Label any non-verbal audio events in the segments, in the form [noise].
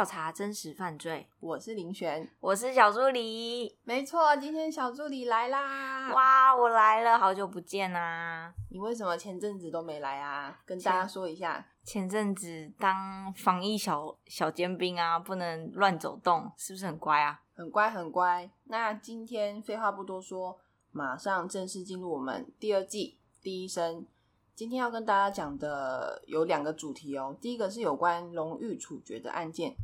调查真实犯罪，我是林璇，我是小助理。没错，今天小助理来啦！哇，我来了，好久不见啊！你为什么前阵子都没来啊？跟大家说一下，前阵子当防疫小小尖兵啊，不能乱走动，是不是很乖啊？很乖，很乖。那今天废话不多说，马上正式进入我们第二季第一声。今天要跟大家讲的有两个主题哦，第一个是有关荣誉处决的案件，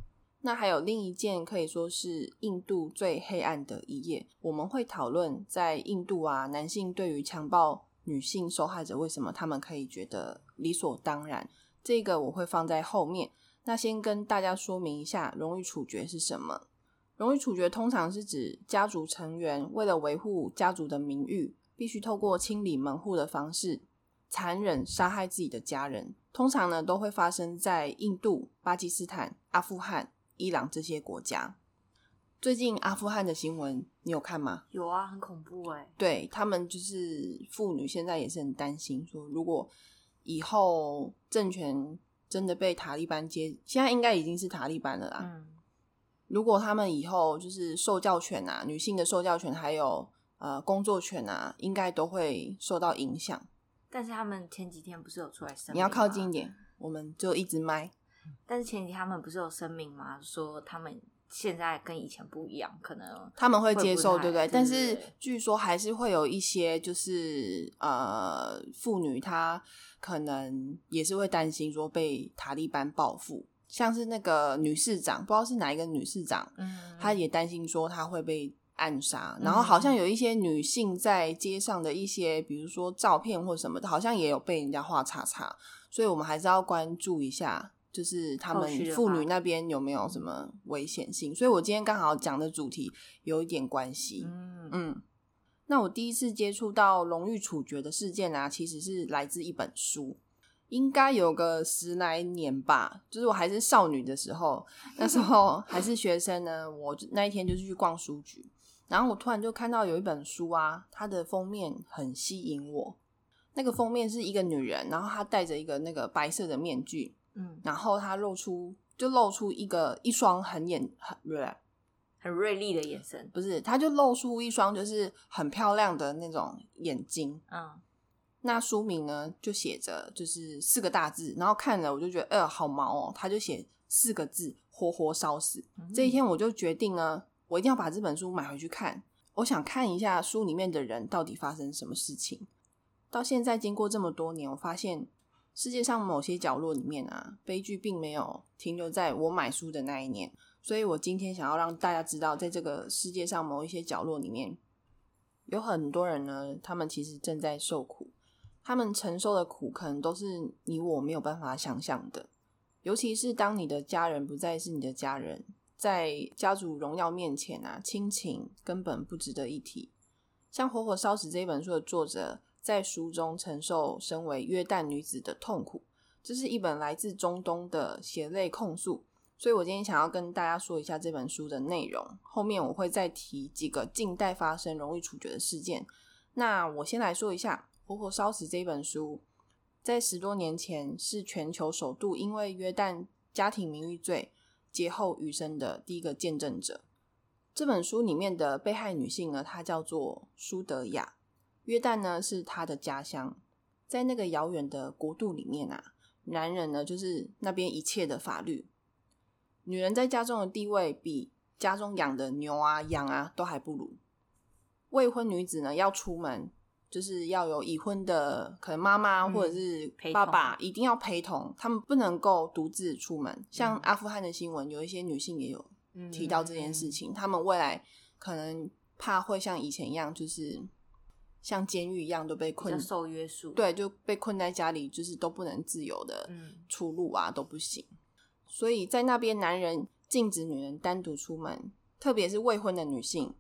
那还有另一件可以说是印度最黑暗的一页。我们会讨论在印度啊，男性对于强暴女性受害者，为什么他们可以觉得理所当然？这个我会放在后面。那先跟大家说明一下，荣誉处决是什么？荣誉处决通常是指家族成员为了维护家族的名誉，必须透过清理门户的方式。残忍杀害自己的家人，通常呢都会发生在印度、巴基斯坦、阿富汗、伊朗这些国家。最近阿富汗的新闻你有看吗？有啊，很恐怖哎。对他们就是妇女，现在也是很担心，说如果以后政权真的被塔利班接，现在应该已经是塔利班了啦。嗯，如果他们以后就是受教权啊，女性的受教权还有呃工作权啊，应该都会受到影响。但是他们前几天不是有出来声明？你要靠近一点，我们就一直麦。但是前几天他们不是有声明吗？说他们现在跟以前不一样，可能他们会接受，对不对？但是据说还是会有一些，就是呃，妇女她可能也是会担心说被塔利班报复，像是那个女市长，不知道是哪一个女市长，嗯，她也担心说她会被。暗杀，然后好像有一些女性在街上的一些，比如说照片或什么的，好像也有被人家画叉叉，所以我们还是要关注一下，就是他们妇女那边有没有什么危险性。所以我今天刚好讲的主题有一点关系。嗯嗯，那我第一次接触到荣誉处决的事件啊，其实是来自一本书，应该有个十来年吧，就是我还是少女的时候，那时候还是学生呢，我那一天就是去逛书局。然后我突然就看到有一本书啊，它的封面很吸引我。那个封面是一个女人，然后她戴着一个那个白色的面具，嗯，然后他露出就露出一个一双很眼很锐很锐利的眼神，不是，他就露出一双就是很漂亮的那种眼睛，嗯。那书名呢就写着就是四个大字，然后看了我就觉得，呃，好毛哦。他就写四个字：活活烧死。这一天我就决定呢。我一定要把这本书买回去看，我想看一下书里面的人到底发生什么事情。到现在经过这么多年，我发现世界上某些角落里面啊，悲剧并没有停留在我买书的那一年。所以我今天想要让大家知道，在这个世界上某一些角落里面，有很多人呢，他们其实正在受苦，他们承受的苦可能都是你我没有办法想象的。尤其是当你的家人不再是你的家人。在家族荣耀面前啊，亲情根本不值得一提。像《活活烧死》这一本书的作者，在书中承受身为约旦女子的痛苦，这是一本来自中东的血泪控诉。所以我今天想要跟大家说一下这本书的内容。后面我会再提几个近代发生容易处决的事件。那我先来说一下《活活烧死》这本书，在十多年前是全球首度因为约旦家庭名誉罪。劫后余生的第一个见证者。这本书里面的被害女性呢，她叫做舒德亚。约旦呢是他的家乡，在那个遥远的国度里面啊，男人呢就是那边一切的法律，女人在家中的地位比家中养的牛啊、羊啊都还不如。未婚女子呢要出门。就是要有已婚的，可能妈妈或者是爸爸一定要陪同，他们不能够独自出门。像阿富汗的新闻，有一些女性也有提到这件事情，他们未来可能怕会像以前一样，就是像监狱一样都被困受约束，对，就被困在家里，就是都不能自由的出路啊，都不行。所以在那边，男人禁止女人单独出门，特别是未婚的女性。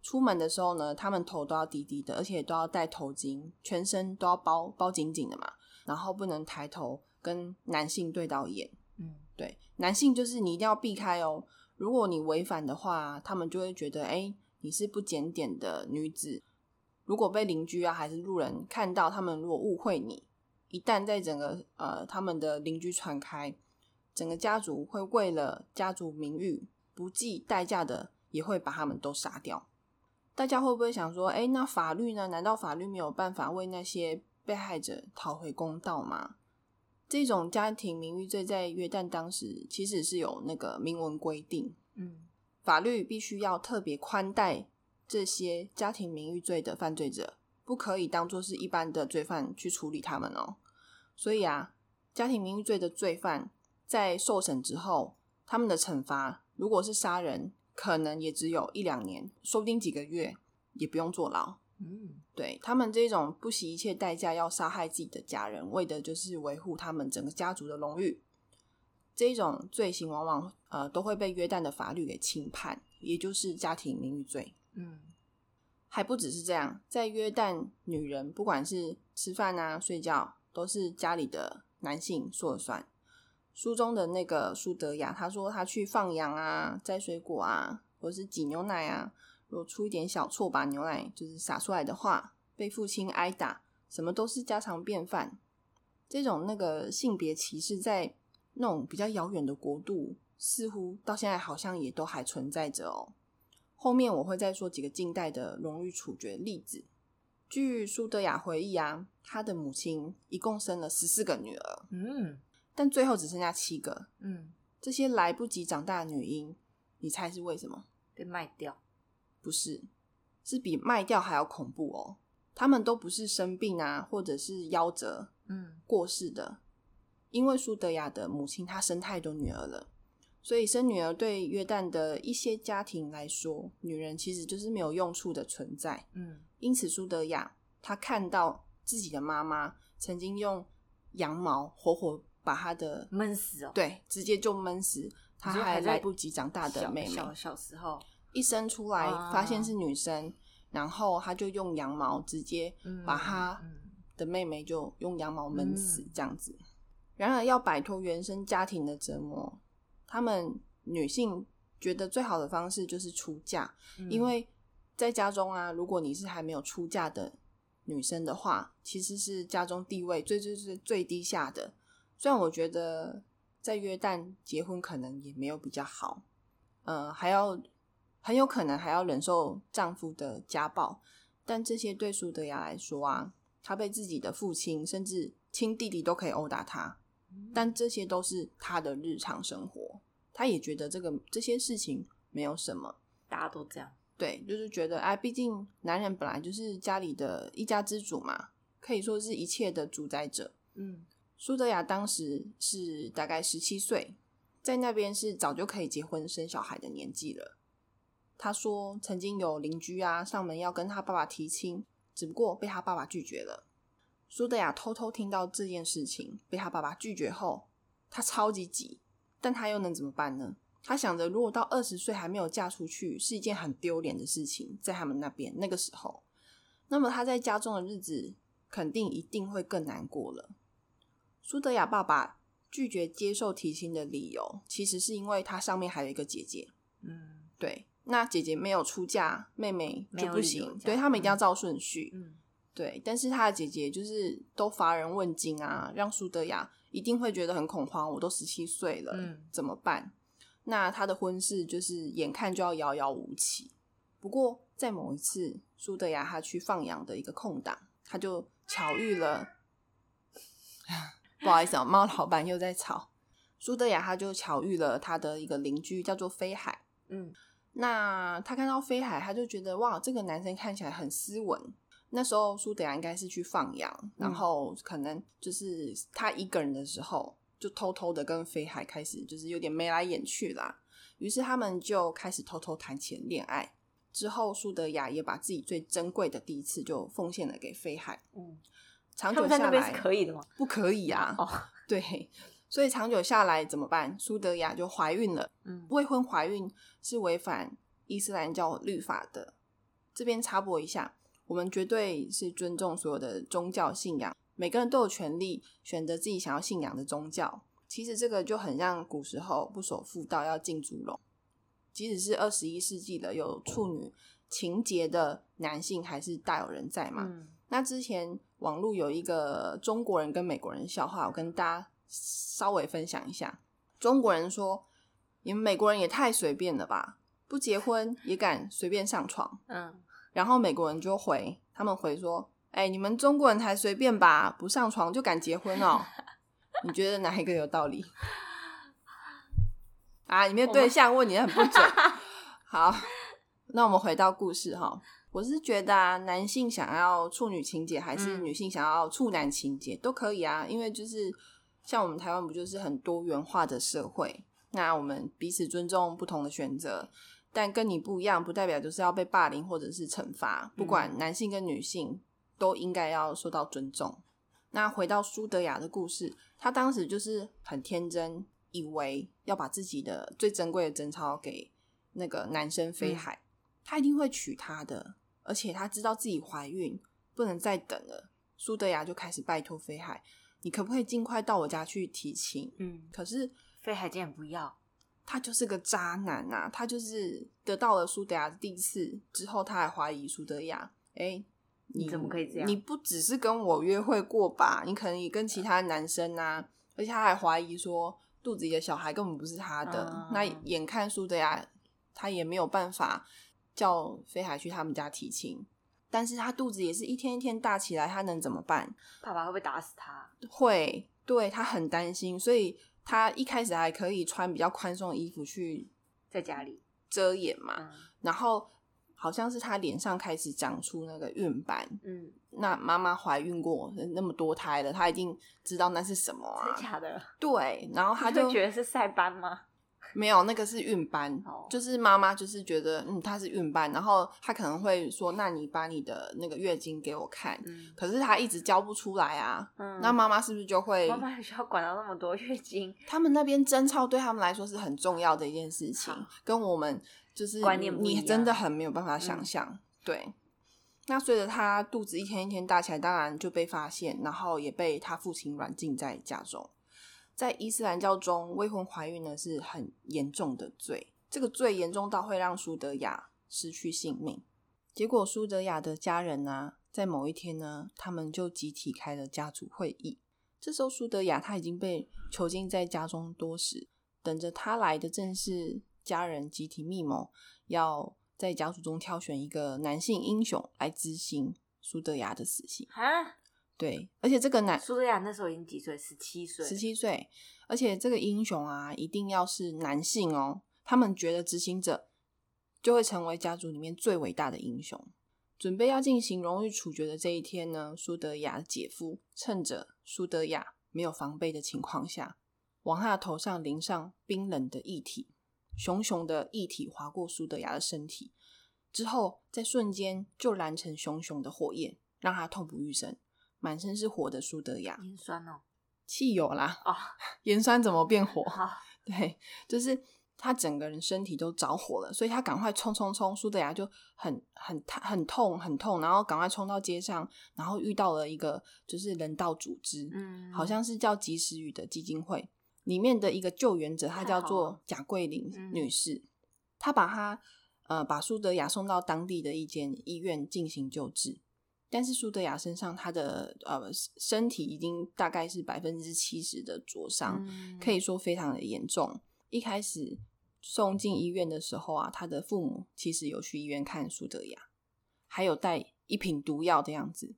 出门的时候呢，他们头都要低低的，而且都要戴头巾，全身都要包包紧紧的嘛。然后不能抬头跟男性对到眼。嗯，对，男性就是你一定要避开哦。如果你违反的话，他们就会觉得，哎，你是不检点的女子。如果被邻居啊还是路人看到，他们如果误会你，一旦在整个呃他们的邻居传开，整个家族会为了家族名誉不计代价的，也会把他们都杀掉。大家会不会想说，哎，那法律呢？难道法律没有办法为那些被害者讨回公道吗？这种家庭名誉罪在约旦当时其实是有那个明文规定，嗯，法律必须要特别宽待这些家庭名誉罪的犯罪者，不可以当做是一般的罪犯去处理他们哦。所以啊，家庭名誉罪的罪犯在受审之后，他们的惩罚如果是杀人。可能也只有一两年，说不定几个月也不用坐牢。嗯，对他们这种不惜一切代价要杀害自己的家人，为的就是维护他们整个家族的荣誉。这种罪行往往呃都会被约旦的法律给轻判，也就是家庭名誉罪。嗯，还不只是这样，在约旦，女人不管是吃饭啊、睡觉，都是家里的男性说了算。书中的那个苏德雅，他说他去放羊啊、摘水果啊，或者是挤牛奶啊，如果出一点小错，把牛奶就是洒出来的话，被父亲挨打，什么都是家常便饭。这种那个性别歧视，在那种比较遥远的国度，似乎到现在好像也都还存在着哦。后面我会再说几个近代的荣誉处决例子。据苏德雅回忆啊，他的母亲一共生了十四个女儿。嗯。但最后只剩下七个，嗯，这些来不及长大的女婴，你猜是为什么被卖掉？不是，是比卖掉还要恐怖哦。他们都不是生病啊，或者是夭折，嗯，过世的。因为苏德雅的母亲她生太多女儿了，所以生女儿对约旦的一些家庭来说，女人其实就是没有用处的存在，嗯。因此，苏德雅她看到自己的妈妈曾经用羊毛活活。把她的闷死哦，对，直接就闷死。她还来不及长大的妹妹，小小时候一生出来发现是女生，然后她就用羊毛直接把她的妹妹就用羊毛闷死这样子。然而要摆脱原生家庭的折磨，他们女性觉得最好的方式就是出嫁，因为在家中啊，如果你是还没有出嫁的女生的话，其实是家中地位最最最最低下的。虽然我觉得在约旦结婚可能也没有比较好，呃，还要很有可能还要忍受丈夫的家暴，但这些对苏德雅来说啊，她被自己的父亲甚至亲弟弟都可以殴打她，但这些都是他的日常生活，他也觉得这个这些事情没有什么，大家都这样，对，就是觉得哎，毕竟男人本来就是家里的一家之主嘛，可以说是一切的主宰者，嗯。苏德雅当时是大概十七岁，在那边是早就可以结婚生小孩的年纪了。他说，曾经有邻居啊上门要跟他爸爸提亲，只不过被他爸爸拒绝了。苏德雅偷偷听到这件事情，被他爸爸拒绝后，他超级急，但他又能怎么办呢？他想着，如果到二十岁还没有嫁出去，是一件很丢脸的事情，在他们那边那个时候，那么他在家中的日子肯定一定会更难过了。苏德雅爸爸拒绝接受提亲的理由，其实是因为他上面还有一个姐姐。嗯，对，那姐姐没有出嫁，妹妹就不行，对他们一定要照顺序。嗯，对，但是他的姐姐就是都乏人问津啊，让苏德雅一定会觉得很恐慌。我都十七岁了，怎么办？那他的婚事就是眼看就要遥遥无期。不过在某一次，苏德雅他去放羊的一个空档，他就巧遇了。不好意思啊，猫老板又在吵。苏德雅他就巧遇了他的一个邻居，叫做飞海。嗯，那他看到飞海，他就觉得哇，这个男生看起来很斯文。那时候苏德雅应该是去放羊，然后可能就是他一个人的时候，就偷偷的跟飞海开始就是有点眉来眼去啦。于是他们就开始偷偷谈起了恋爱。之后苏德雅也把自己最珍贵的第一次就奉献了给飞海。嗯。长久下来可以的吗？不可以啊！哦，[laughs] 对，所以长久下来怎么办？苏德雅就怀孕了。嗯，未婚怀孕是违反伊斯兰教律法的。这边插播一下，我们绝对是尊重所有的宗教信仰，每个人都有权利选择自己想要信仰的宗教。其实这个就很像古时候不守妇道要进猪笼，即使是二十一世纪的有处女情节的男性，还是大有人在嘛。那之前。网络有一个中国人跟美国人笑话，我跟大家稍微分享一下。中国人说：“你们美国人也太随便了吧，不结婚也敢随便上床。”嗯，然后美国人就回他们回说：“哎，你们中国人才随便吧，不上床就敢结婚哦？[laughs] 你觉得哪一个有道理？”啊，你的对象问你很不准。[laughs] 好，那我们回到故事哈。我是觉得啊，男性想要处女情节，还是女性想要处男情节都可以啊。因为就是像我们台湾不就是很多元化的社会，那我们彼此尊重不同的选择，但跟你不一样，不代表就是要被霸凌或者是惩罚。不管男性跟女性都应该要受到尊重。那回到苏德雅的故事，她当时就是很天真，以为要把自己的最珍贵的贞操给那个男生飞海，他一定会娶她的。而且她知道自己怀孕，不能再等了。苏德雅就开始拜托飞海：“你可不可以尽快到我家去提亲？”嗯，可是飞海竟然不要。他就是个渣男呐！他就是得到了苏德亚的第一次之后，他还怀疑苏德亚：“哎，你怎么可以这样？你不只是跟我约会过吧？你可能也跟其他男生啊！而且他还怀疑说，肚子里的小孩根本不是他的。那眼看苏德亚，他也没有办法。”叫飞海去他们家提亲，但是他肚子也是一天一天大起来，他能怎么办？爸爸会不会打死他？会，对他很担心，所以他一开始还可以穿比较宽松的衣服去在家里遮掩嘛。然后好像是他脸上开始长出那个孕斑，嗯，那妈妈怀孕过那么多胎了，他一定知道那是什么啊？假的？对，然后他就觉得是晒斑吗？没有，那个是孕斑，就是妈妈就是觉得，嗯，她是孕斑，然后她可能会说，那你把你的那个月经给我看，可是她一直交不出来啊，那妈妈是不是就会？[laughs] 妈妈需要管到那么多月经？他们那边贞操对他们来说是很重要的一件事情，跟我们就是观念你真的很没有办法想象。对，那随着她肚子一天一天大起来，当然就被发现，然后也被她父亲软禁在家中。在伊斯兰教中，未婚怀孕呢是很严重的罪，这个罪严重到会让苏德雅失去性命。结果，苏德雅的家人呢，在某一天呢，他们就集体开了家族会议。这时候，苏德雅他已经被囚禁在家中多时，等着他来的正是家人集体密谋，要在家族中挑选一个男性英雄来执行苏德雅的死刑。对，而且这个男苏德亚那时候已经几岁？十七岁。十七岁，而且这个英雄啊，一定要是男性哦。他们觉得执行者就会成为家族里面最伟大的英雄。准备要进行荣誉处决的这一天呢，苏德雅的姐夫趁着苏德雅没有防备的情况下，往他的头上淋上冰冷的液体，熊熊的液体划过苏德雅的身体，之后在瞬间就燃成熊熊的火焰，让他痛不欲生。满身是火的苏德雅，盐酸哦，汽油啦，哦，盐酸怎么变火？[laughs] 对，就是他整个人身体都着火了，所以他赶快冲冲冲，苏德雅就很很很痛很痛，然后赶快冲到街上，然后遇到了一个就是人道组织，嗯，好像是叫及时雨的基金会里面的一个救援者，她叫做贾桂林女士，她把她呃把苏德雅送到当地的一间医院进行救治。但是苏德雅身上，他的呃身体已经大概是百分之七十的灼伤，可以说非常的严重。一开始送进医院的时候啊，他的父母其实有去医院看苏德雅，还有带一瓶毒药的样子，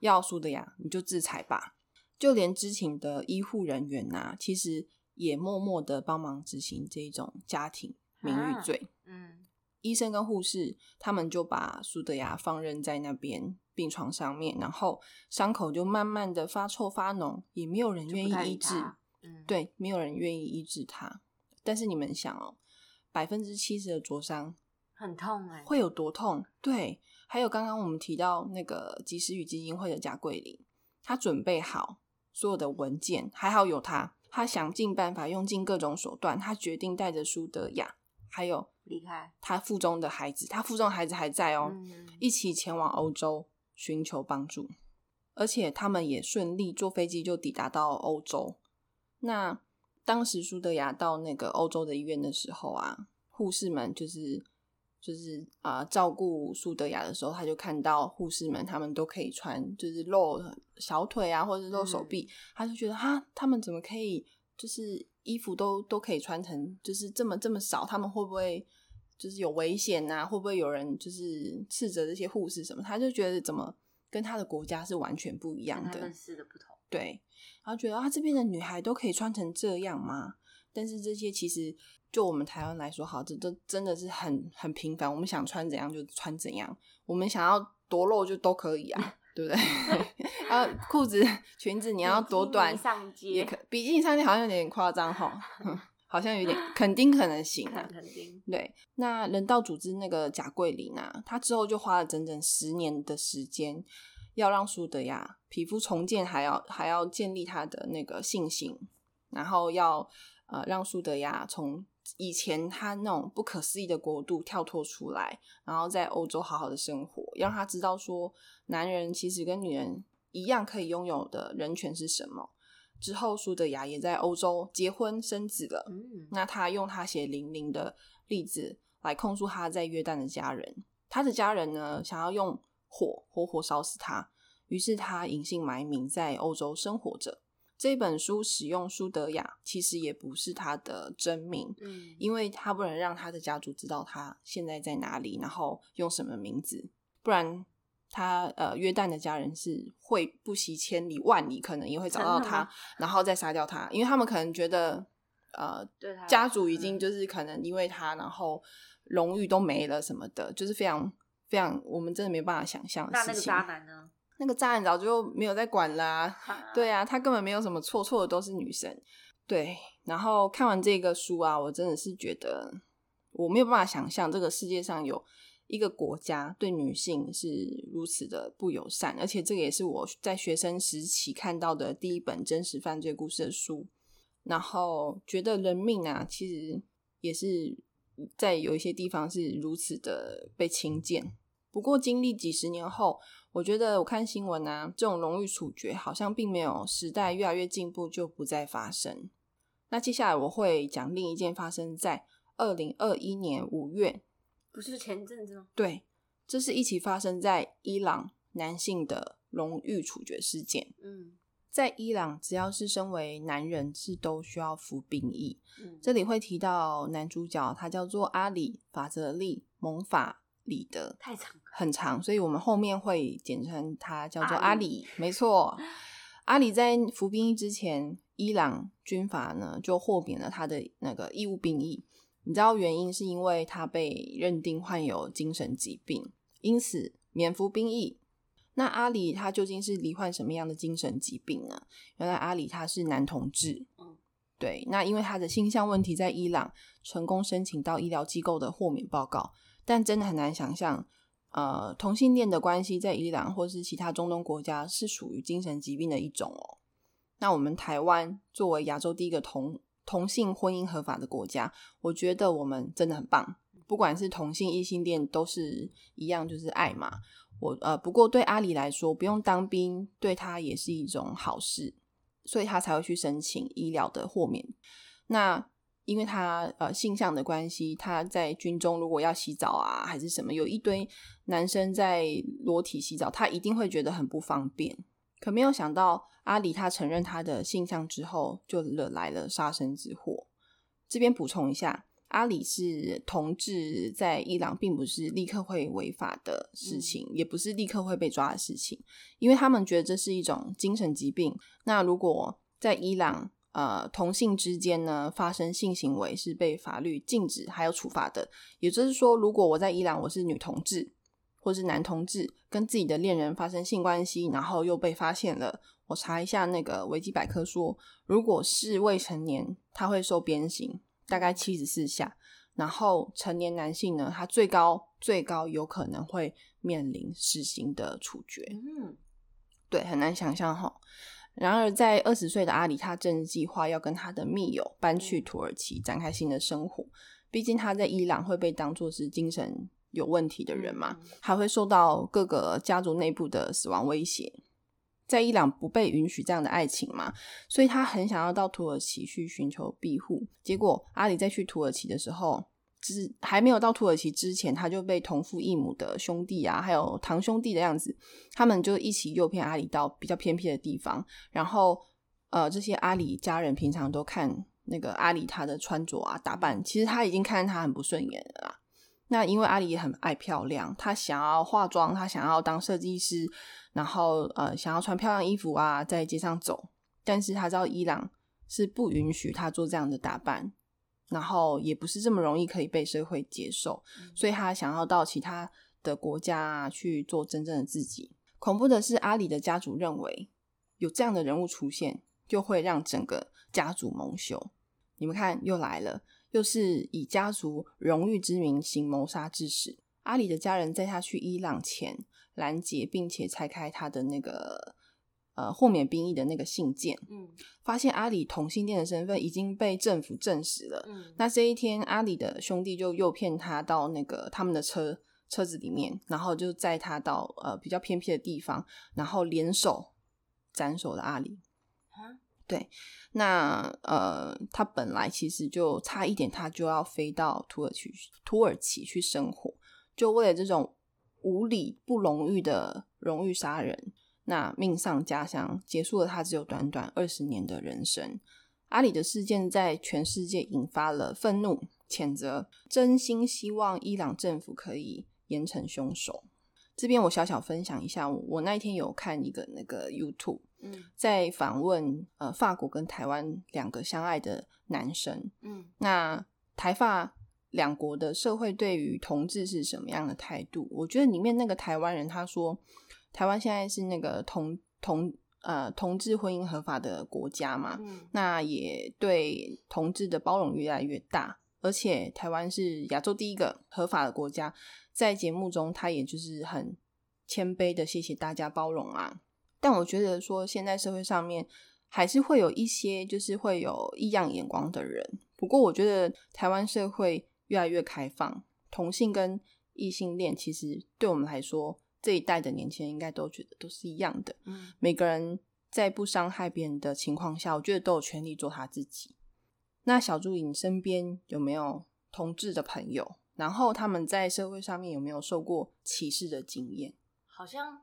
要苏德雅你就制裁吧。就连知情的医护人员呐，其实也默默的帮忙执行这种家庭名誉罪。嗯，医生跟护士他们就把苏德雅放任在那边。病床上面，然后伤口就慢慢的发臭发脓，也没有人愿意医治。嗯，对，没有人愿意医治他。但是你们想哦，百分之七十的灼伤很痛哎，会有多痛？对，还有刚刚我们提到那个及时雨基金会的贾桂林，他准备好所有的文件，还好有他，他想尽办法，用尽各种手段，他决定带着苏德雅，还有离开他腹中的孩子，他腹中的孩子还在哦，一起前往欧洲。寻求帮助，而且他们也顺利坐飞机就抵达到欧洲。那当时苏德雅到那个欧洲的医院的时候啊，护士们就是就是啊照顾苏德雅的时候，他就看到护士们他们都可以穿，就是露小腿啊或者露手臂，他就觉得哈，他们怎么可以？就是衣服都都可以穿成，就是这么这么少，他们会不会就是有危险呐？会不会有人就是斥责这些护士什么？他就觉得怎么跟他的国家是完全不一样的，认识的不同。对，然后觉得啊，这边的女孩都可以穿成这样吗？但是这些其实就我们台湾来说，好，这都真的是很很平凡。我们想穿怎样就穿怎样，我们想要多露就都可以啊，[laughs] 对不对？[laughs] [laughs] 啊，裤子、裙子你要多短也可，比基尼上街好像有点夸张哈，好像有点肯定可能行啊，肯定。对，那人道组织那个贾桂林啊，他之后就花了整整十年的时间，要让苏德亚皮肤重建，还要还要建立他的那个信心，然后要。呃，让苏德亚从以前他那种不可思议的国度跳脱出来，然后在欧洲好好的生活，让他知道说，男人其实跟女人一样可以拥有的人权是什么。之后，苏德雅也在欧洲结婚生子了。嗯，那他用他血淋淋的例子来控诉他在约旦的家人，他的家人呢想要用火活活烧死他，于是他隐姓埋名在欧洲生活着。这本书使用舒德雅，其实也不是他的真名，嗯，因为他不能让他的家族知道他现在在哪里，然后用什么名字，不然他呃约旦的家人是会不惜千里万里，可能也会找到他，然后再杀掉他，因为他们可能觉得呃，家族已经就是可能因为他，然后荣誉都没了什么的，就是非常非常我们真的没办法想象。那那个渣男呢？那个渣男早就没有在管啦，对啊，他根本没有什么错，错的都是女生。对，然后看完这个书啊，我真的是觉得我没有办法想象这个世界上有一个国家对女性是如此的不友善，而且这个也是我在学生时期看到的第一本真实犯罪故事的书。然后觉得人命啊，其实也是在有一些地方是如此的被轻贱。不过经历几十年后。我觉得我看新闻啊，这种荣誉处决好像并没有时代越来越进步就不再发生。那接下来我会讲另一件发生在二零二一年五月，不是前阵子吗？对，这是一起发生在伊朗男性的荣誉处决事件。嗯，在伊朗，只要是身为男人，是都需要服兵役。嗯，这里会提到男主角，他叫做阿里法泽利蒙法。里德太长，很长，所以我们后面会简称他叫做阿里。没错，阿里在服兵役之前，伊朗军阀呢就豁免了他的那个义务兵役。你知道原因是因为他被认定患有精神疾病，因此免服兵役。那阿里他究竟是罹患什么样的精神疾病呢？原来阿里他是男同志。嗯，对。那因为他的性向问题，在伊朗成功申请到医疗机构的豁免报告。但真的很难想象，呃，同性恋的关系在伊朗或是其他中东国家是属于精神疾病的一种哦。那我们台湾作为亚洲第一个同同性婚姻合法的国家，我觉得我们真的很棒。不管是同性异性恋，都是一样，就是爱嘛。我呃，不过对阿里来说，不用当兵对他也是一种好事，所以他才会去申请医疗的豁免。那。因为他呃性向的关系，他在军中如果要洗澡啊，还是什么，有一堆男生在裸体洗澡，他一定会觉得很不方便。可没有想到，阿里他承认他的性向之后，就惹来了杀身之祸。这边补充一下，阿里是同志，在伊朗并不是立刻会违法的事情，也不是立刻会被抓的事情，因为他们觉得这是一种精神疾病。那如果在伊朗，呃，同性之间呢发生性行为是被法律禁止还有处罚的。也就是说，如果我在伊朗我是女同志或是男同志，跟自己的恋人发生性关系，然后又被发现了，我查一下那个维基百科说，如果是未成年，他会受鞭刑，大概七十四下。然后成年男性呢，他最高最高有可能会面临死刑的处决。嗯，对，很难想象哈。然而，在二十岁的阿里，他正计划要跟他的密友搬去土耳其展开新的生活。毕竟他在伊朗会被当作是精神有问题的人嘛，还会受到各个家族内部的死亡威胁。在伊朗不被允许这样的爱情嘛，所以他很想要到土耳其去寻求庇护。结果，阿里在去土耳其的时候。就是还没有到土耳其之前，他就被同父异母的兄弟啊，还有堂兄弟的样子，他们就一起诱骗阿里到比较偏僻的地方，然后呃，这些阿里家人平常都看那个阿里他的穿着啊打扮，其实他已经看他很不顺眼了啦。那因为阿里也很爱漂亮，他想要化妆，他想要当设计师，然后呃想要穿漂亮衣服啊，在街上走。但是他知道伊朗是不允许他做这样的打扮，然后也不是这么容易可以被社会接受，所以他想要到其他的国家去做真正的自己。恐怖的是，阿里的家族认为有这样的人物出现，就会让整个家族蒙羞。你们看，又来了。又是以家族荣誉之名行谋杀致死。阿里的家人在他去伊朗前拦截，并且拆开他的那个呃豁免兵役的那个信件，嗯，发现阿里同性恋的身份已经被政府证实了。嗯，那这一天，阿里的兄弟就诱骗他到那个他们的车车子里面，然后就载他到呃比较偏僻的地方，然后联手斩首了阿里。对，那呃，他本来其实就差一点，他就要飞到土耳其土耳其去生活，就为了这种无理不荣誉的荣誉杀人，那命丧家乡，结束了他只有短短二十年的人生。阿里的事件在全世界引发了愤怒、谴责，真心希望伊朗政府可以严惩凶手。这边我小小分享一下，我那一天有看一个那个 YouTube。在访问呃法国跟台湾两个相爱的男生，嗯，那台法两国的社会对于同志是什么样的态度？我觉得里面那个台湾人他说，台湾现在是那个同同呃同志婚姻合法的国家嘛，嗯，那也对同志的包容越来越大，而且台湾是亚洲第一个合法的国家，在节目中他也就是很谦卑的谢谢大家包容啊。但我觉得说，现在社会上面还是会有一些就是会有异样眼光的人。不过，我觉得台湾社会越来越开放，同性跟异性恋其实对我们来说，这一代的年轻人应该都觉得都是一样的。嗯，每个人在不伤害别人的情况下，我觉得都有权利做他自己。那小助理，你身边有没有同志的朋友？然后他们在社会上面有没有受过歧视的经验？好像。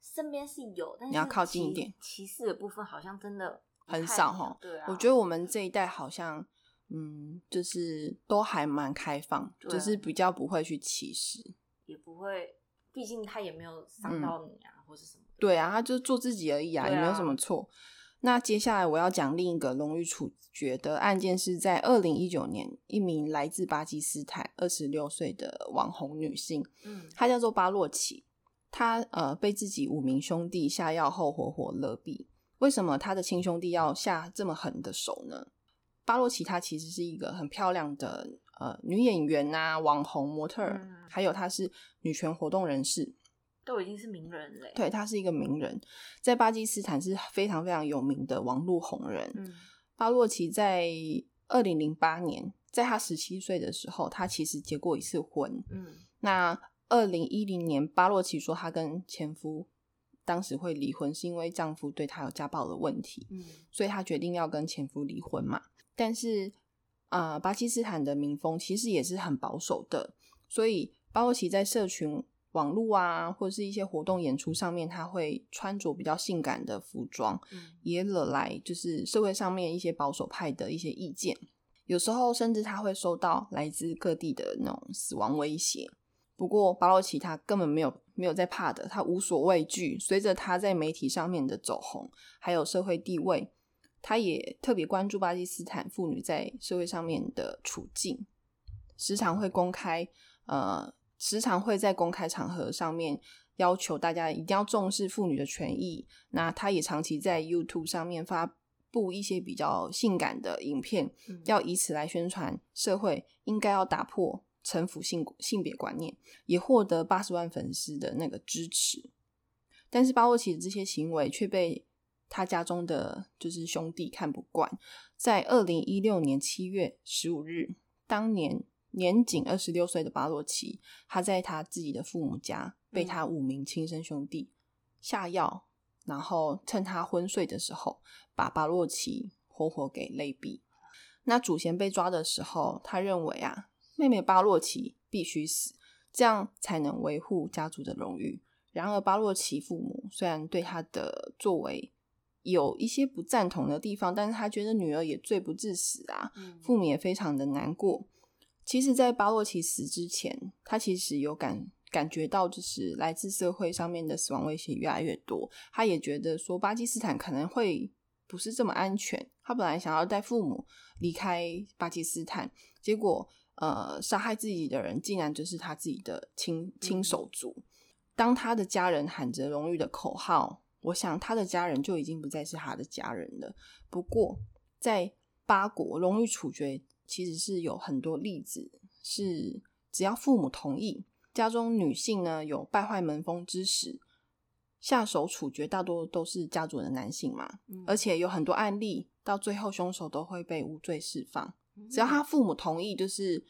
身边是有，但是你要靠近一点。歧视的部分好像真的很少哈。对啊，我觉得我们这一代好像，嗯，就是都还蛮开放，就是比较不会去歧视，也不会，毕竟他也没有伤到你啊，或是什么。对啊，他就做自己而已啊，也没有什么错。那接下来我要讲另一个荣誉处决的案件，是在二零一九年，一名来自巴基斯坦二十六岁的网红女性，嗯，她叫做巴洛奇。她呃被自己五名兄弟下药后活活勒毙，为什么她的亲兄弟要下这么狠的手呢？巴洛奇她其实是一个很漂亮的呃女演员啊，网红模特，还有她是女权活动人士，都已经是名人嘞。对，她是一个名人，在巴基斯坦是非常非常有名的网络红人。巴洛奇在二零零八年，在他十七岁的时候，他其实结过一次婚。嗯，那。二零一零年，巴洛奇说她跟前夫当时会离婚，是因为丈夫对她有家暴的问题，嗯，所以她决定要跟前夫离婚嘛。但是，啊，巴基斯坦的民风其实也是很保守的，所以巴洛奇在社群网络啊，或者是一些活动演出上面，他会穿着比较性感的服装，也惹来就是社会上面一些保守派的一些意见。有时候甚至他会收到来自各地的那种死亡威胁。不过巴洛奇他根本没有没有在怕的，他无所畏惧。随着他在媒体上面的走红，还有社会地位，他也特别关注巴基斯坦妇女在社会上面的处境，时常会公开呃，时常会在公开场合上面要求大家一定要重视妇女的权益。那他也长期在 YouTube 上面发布一些比较性感的影片，要以此来宣传社会应该要打破。臣服性性别观念，也获得八十万粉丝的那个支持，但是巴沃奇的这些行为却被他家中的就是兄弟看不惯。在二零一六年七月十五日，当年年仅二十六岁的巴洛奇，他在他自己的父母家被他五名亲生兄弟下药，然后趁他昏睡的时候，把巴洛奇活活给勒毙。那祖先被抓的时候，他认为啊。妹妹巴洛奇必须死，这样才能维护家族的荣誉。然而，巴洛奇父母虽然对他的作为有一些不赞同的地方，但是他觉得女儿也罪不至死啊，父母也非常的难过。其实，在巴洛奇死之前，他其实有感感觉到，就是来自社会上面的死亡威胁越来越多。他也觉得说，巴基斯坦可能会不是这么安全。他本来想要带父母离开巴基斯坦，结果呃，杀害自己的人竟然就是他自己的亲亲手族。当他的家人喊着荣誉的口号，我想他的家人就已经不再是他的家人了。不过，在八国，荣誉处决。其实是有很多例子，是只要父母同意，家中女性呢有败坏门风之时，下手处决大多都是家族的男性嘛。而且有很多案例，到最后凶手都会被无罪释放。只要他父母同意，就是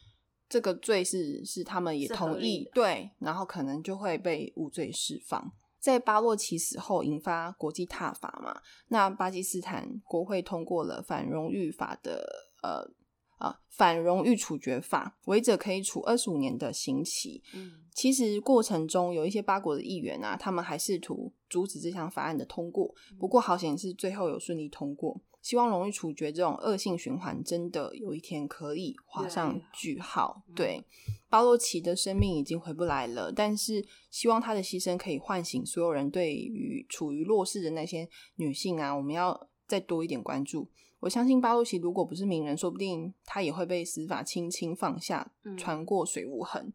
这个罪是是他们也同意，对，然后可能就会被无罪释放。在巴洛奇死后，引发国际挞伐嘛，那巴基斯坦国会通过了反荣誉法的呃。啊，反荣誉处决法，违者可以处二十五年的刑期。嗯，其实过程中有一些八国的议员啊，他们还试图阻止这项法案的通过。不过好险是最后有顺利通过。希望荣誉处决这种恶性循环真的有一天可以画上句号。对，巴洛奇的生命已经回不来了，但是希望他的牺牲可以唤醒所有人对于处于弱势的那些女性啊，我们要再多一点关注。我相信巴洛奇如果不是名人，说不定他也会被司法轻轻放下，穿过水无痕。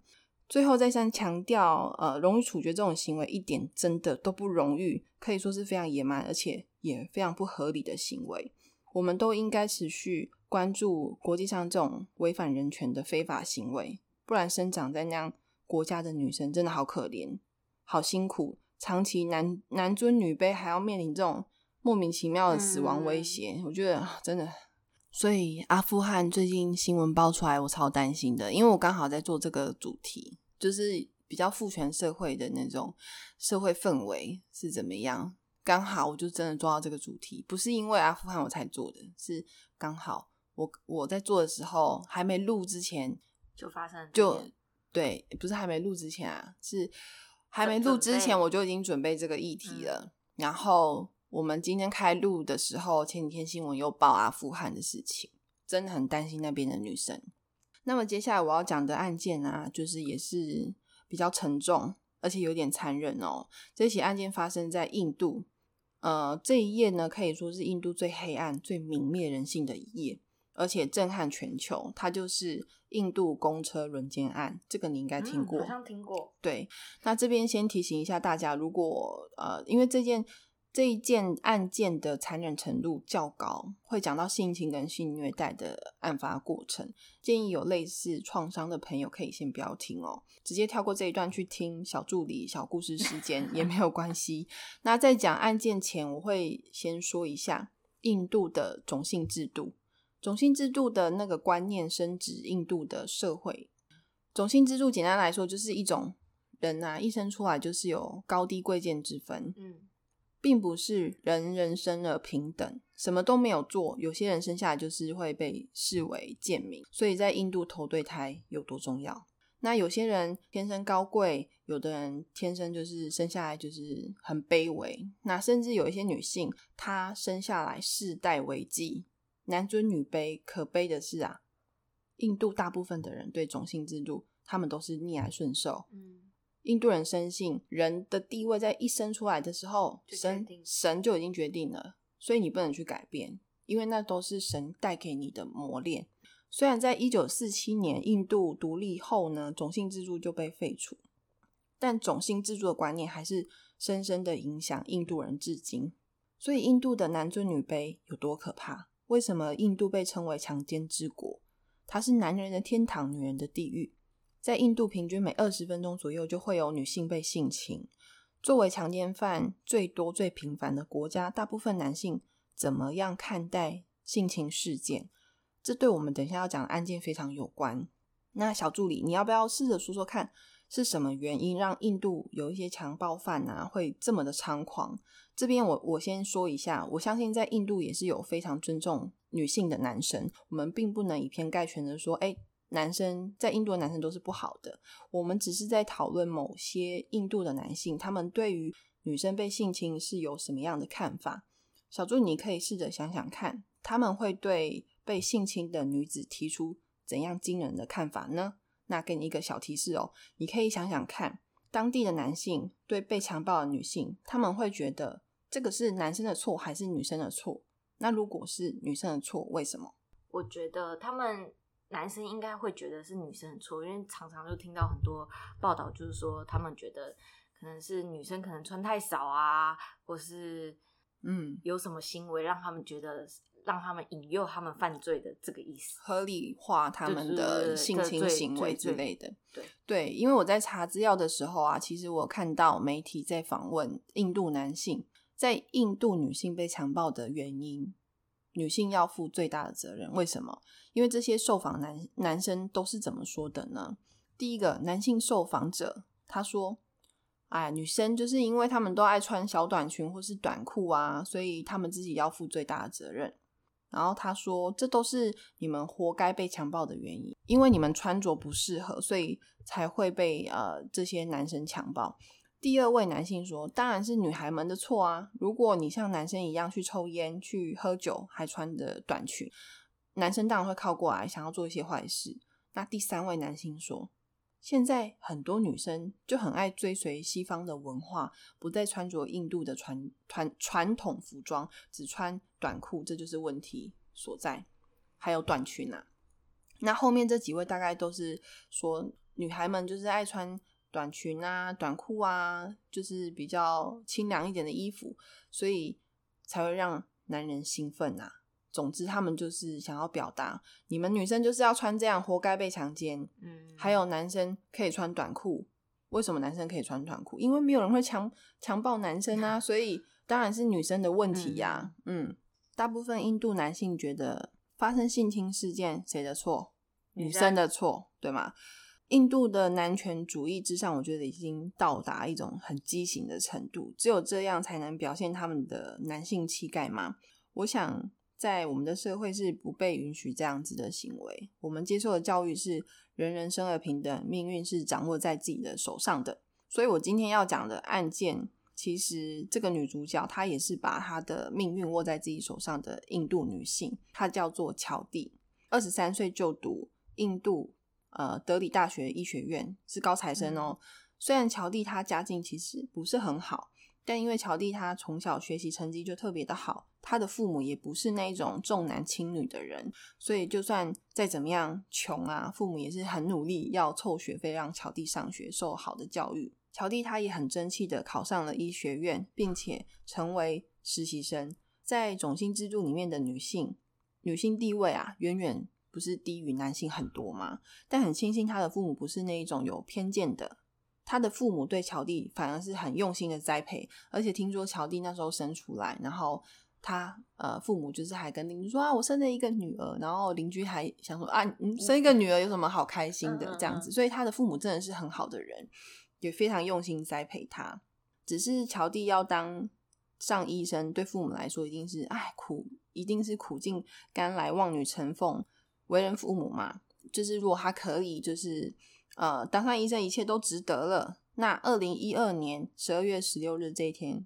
最后再三强调，呃，荣誉处决这种行为一点真的都不荣誉，可以说是非常野蛮，而且也非常不合理的行为。我们都应该持续关注国际上这种违反人权的非法行为，不然生长在那样国家的女生真的好可怜，好辛苦，长期男男尊女卑，还要面临这种。莫名其妙的死亡威胁，我觉得真的。所以阿富汗最近新闻爆出来，我超担心的，因为我刚好在做这个主题，就是比较父权社会的那种社会氛围是怎么样。刚好我就真的做到这个主题，不是因为阿富汗我才做的，是刚好我我在做的时候还没录之前就发生，就对，不是还没录之前啊，是还没录之前我就已经准备这个议题了，然后。我们今天开录的时候，前几天新闻又报阿富汗的事情，真的很担心那边的女生。那么接下来我要讲的案件啊，就是也是比较沉重，而且有点残忍哦。这起案件发生在印度，呃，这一页呢可以说是印度最黑暗、最泯灭人性的一页，而且震撼全球。它就是印度公车轮奸案，这个你应该听过，好像听过。对，那这边先提醒一下大家，如果呃，因为这件。这一件案件的残忍程度较高，会讲到性侵跟性虐待的案发过程。建议有类似创伤的朋友可以先不要听哦，直接跳过这一段去听小助理小故事时间也没有关系。那在讲案件前，我会先说一下印度的种姓制度。种姓制度的那个观念深植印度的社会。种姓制度简单来说，就是一种人啊，一生出来就是有高低贵贱之分。嗯。并不是人人生而平等，什么都没有做，有些人生下来就是会被视为贱民。所以在印度投对胎有多重要？那有些人天生高贵，有的人天生就是生下来就是很卑微。那甚至有一些女性，她生下来世代为妓，男尊女卑。可悲的是啊，印度大部分的人对种姓制度，他们都是逆来顺受。嗯。印度人深信，人的地位在一生出来的时候，神神就已经决定了，所以你不能去改变，因为那都是神带给你的磨练。虽然在一九四七年印度独立后呢，种姓制度就被废除，但种姓制度的观念还是深深的影响印度人至今。所以，印度的男尊女卑有多可怕？为什么印度被称为强奸之国？它是男人的天堂，女人的地狱。在印度，平均每二十分钟左右就会有女性被性侵。作为强奸犯最多、最频繁的国家，大部分男性怎么样看待性侵事件？这对我们等一下要讲的案件非常有关。那小助理，你要不要试着说说看，是什么原因让印度有一些强暴犯啊会这么的猖狂？这边我我先说一下，我相信在印度也是有非常尊重女性的男生，我们并不能以偏概全的说，哎。男生在印度的男生都是不好的，我们只是在讨论某些印度的男性，他们对于女生被性侵是有什么样的看法。小助，你可以试着想想看，他们会对被性侵的女子提出怎样惊人的看法呢？那给你一个小提示哦，你可以想想看，当地的男性对被强暴的女性，他们会觉得这个是男生的错还是女生的错？那如果是女生的错，为什么？我觉得他们男生应该会觉得是女生的错，因为常常就听到很多报道，就是说他们觉得可能是女生可能穿太少啊，或是。嗯，有什么行为让他们觉得让他们引诱他们犯罪的这个意思，合理化他们的性侵行为之类的。对对，因为我在查资料的时候啊，其实我看到媒体在访问印度男性，在印度女性被强暴的原因，女性要负最大的责任。为什么？因为这些受访男男生都是怎么说的呢？第一个男性受访者他说。哎，女生就是因为他们都爱穿小短裙或是短裤啊，所以他们自己要负最大的责任。然后他说，这都是你们活该被强暴的原因，因为你们穿着不适合，所以才会被呃这些男生强暴。第二位男性说，当然是女孩们的错啊！如果你像男生一样去抽烟、去喝酒，还穿着短裙，男生当然会靠过来，想要做一些坏事。那第三位男性说。现在很多女生就很爱追随西方的文化，不再穿着印度的传传传统服装，只穿短裤，这就是问题所在。还有短裙啊，那后面这几位大概都是说，女孩们就是爱穿短裙啊、短裤啊，就是比较清凉一点的衣服，所以才会让男人兴奋啊。总之，他们就是想要表达，你们女生就是要穿这样，活该被强奸。嗯，还有男生可以穿短裤，为什么男生可以穿短裤？因为没有人会强强暴男生啊，[laughs] 所以当然是女生的问题呀。嗯，大部分印度男性觉得发生性侵事件谁的错？女生的错，对吗？印度的男权主义之上，我觉得已经到达一种很畸形的程度，只有这样才能表现他们的男性气概吗？我想。在我们的社会是不被允许这样子的行为。我们接受的教育是人人生而平等，命运是掌握在自己的手上的。所以我今天要讲的案件，其实这个女主角她也是把她的命运握在自己手上的印度女性，她叫做乔蒂，二十三岁就读印度呃德里大学医学院，是高材生哦。虽然乔蒂他家境其实不是很好。但因为乔蒂他从小学习成绩就特别的好，他的父母也不是那种重男轻女的人，所以就算再怎么样穷啊，父母也是很努力要凑学费让乔蒂上学，受好的教育。乔蒂他也很争气的考上了医学院，并且成为实习生。在种姓制度里面的女性，女性地位啊，远远不是低于男性很多嘛。但很庆幸他的父母不是那一种有偏见的。他的父母对乔蒂反而是很用心的栽培，而且听说乔蒂那时候生出来，然后他呃父母就是还跟邻居说啊，我生了一个女儿，然后邻居还想说啊，生一个女儿有什么好开心的这样子，所以他的父母真的是很好的人，也非常用心栽培他。只是乔蒂要当上医生，对父母来说一定是哎苦，一定是苦尽甘来，望女成凤，为人父母嘛，就是如果他可以，就是。呃，当上医生一切都值得了。那二零一二年十二月十六日这一天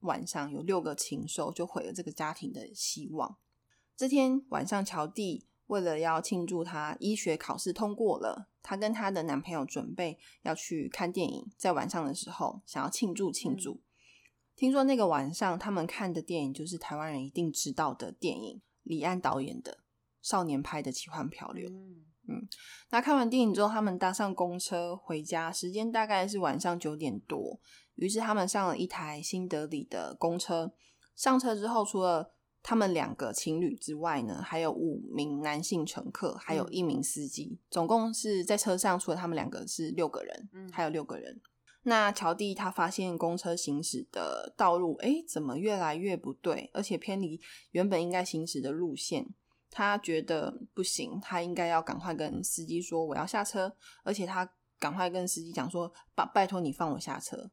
晚上，有六个禽兽就毁了这个家庭的希望。这天晚上，乔蒂为了要庆祝他医学考试通过了，她跟她的男朋友准备要去看电影，在晚上的时候想要庆祝庆祝。听说那个晚上他们看的电影就是台湾人一定知道的电影，李安导演的《少年派的奇幻漂流》。嗯，那看完电影之后，他们搭上公车回家，时间大概是晚上九点多。于是他们上了一台新德里的公车。上车之后，除了他们两个情侣之外呢，还有五名男性乘客，还有一名司机，总共是在车上，除了他们两个是六个人，嗯，还有六个人。那乔蒂他发现公车行驶的道路，哎，怎么越来越不对，而且偏离原本应该行驶的路线。他觉得不行，他应该要赶快跟司机说我要下车，而且他赶快跟司机讲说，拜拜托你放我下车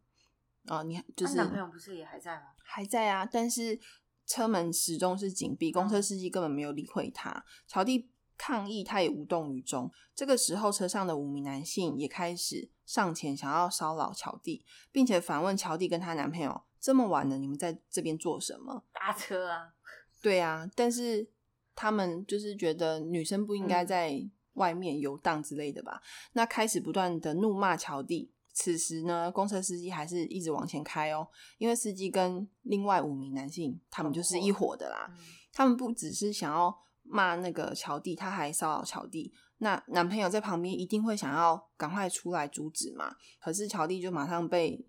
啊！你就是男朋友不是也还在吗？还在啊，但是车门始终是紧闭，公车司机根本没有理会他。乔蒂抗议，他也无动于衷。这个时候，车上的五名男性也开始上前想要骚扰乔蒂，并且反问乔蒂跟她男朋友：“这么晚了，你们在这边做什么？”搭车啊，对啊，但是他们就是觉得女生不应该在外面游荡之类的吧？那开始不断的怒骂乔蒂。此时呢，公车司机还是一直往前开哦，因为司机跟另外五名男性，他们就是一伙的啦。他们不只是想要骂那个乔蒂，他还骚扰乔蒂。那男朋友在旁边一定会想要赶快出来阻止嘛？可是乔蒂就马上被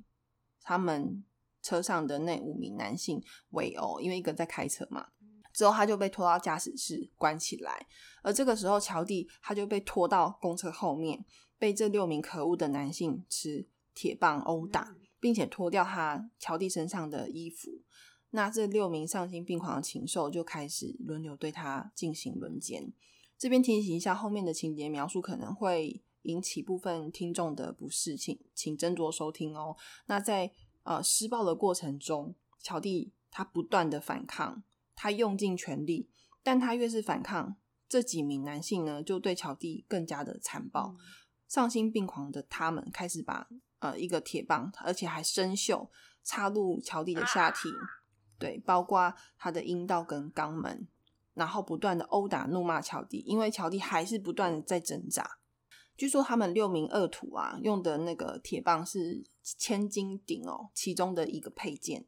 他们车上的那五名男性围殴，因为一个在开车嘛。之后他就被拖到驾驶室关起来，而这个时候乔蒂他就被拖到公车后面。被这六名可恶的男性持铁棒殴打，并且脱掉他乔蒂身上的衣服。那这六名丧心病狂的禽兽就开始轮流对他进行轮奸。这边提醒一下，后面的情节描述可能会引起部分听众的不适，请请斟酌收听哦。那在呃施暴的过程中，乔蒂他不断的反抗，他用尽全力，但他越是反抗，这几名男性呢就对乔蒂更加的残暴。丧心病狂的他们开始把呃一个铁棒，而且还生锈，插入乔蒂的下体，对，包括他的阴道跟肛门，然后不断的殴打怒骂乔蒂，因为乔蒂还是不断的在挣扎。据说他们六名恶徒啊用的那个铁棒是千斤顶哦，其中的一个配件。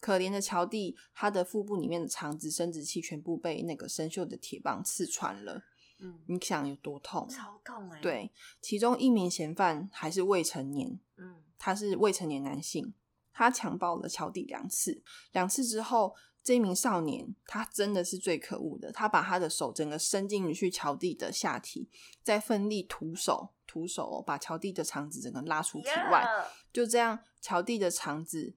可怜的乔蒂，他的腹部里面的肠子、生殖器全部被那个生锈的铁棒刺穿了。嗯，你想有多痛？超痛哎！对，其中一名嫌犯还是未成年，嗯，他是未成年男性，他强暴了乔蒂两次，两次之后，这名少年他真的是最可恶的，他把他的手整个伸进去乔蒂的下体，再奋力徒手徒手把乔蒂的肠子整个拉出体外，就这样，乔蒂的肠子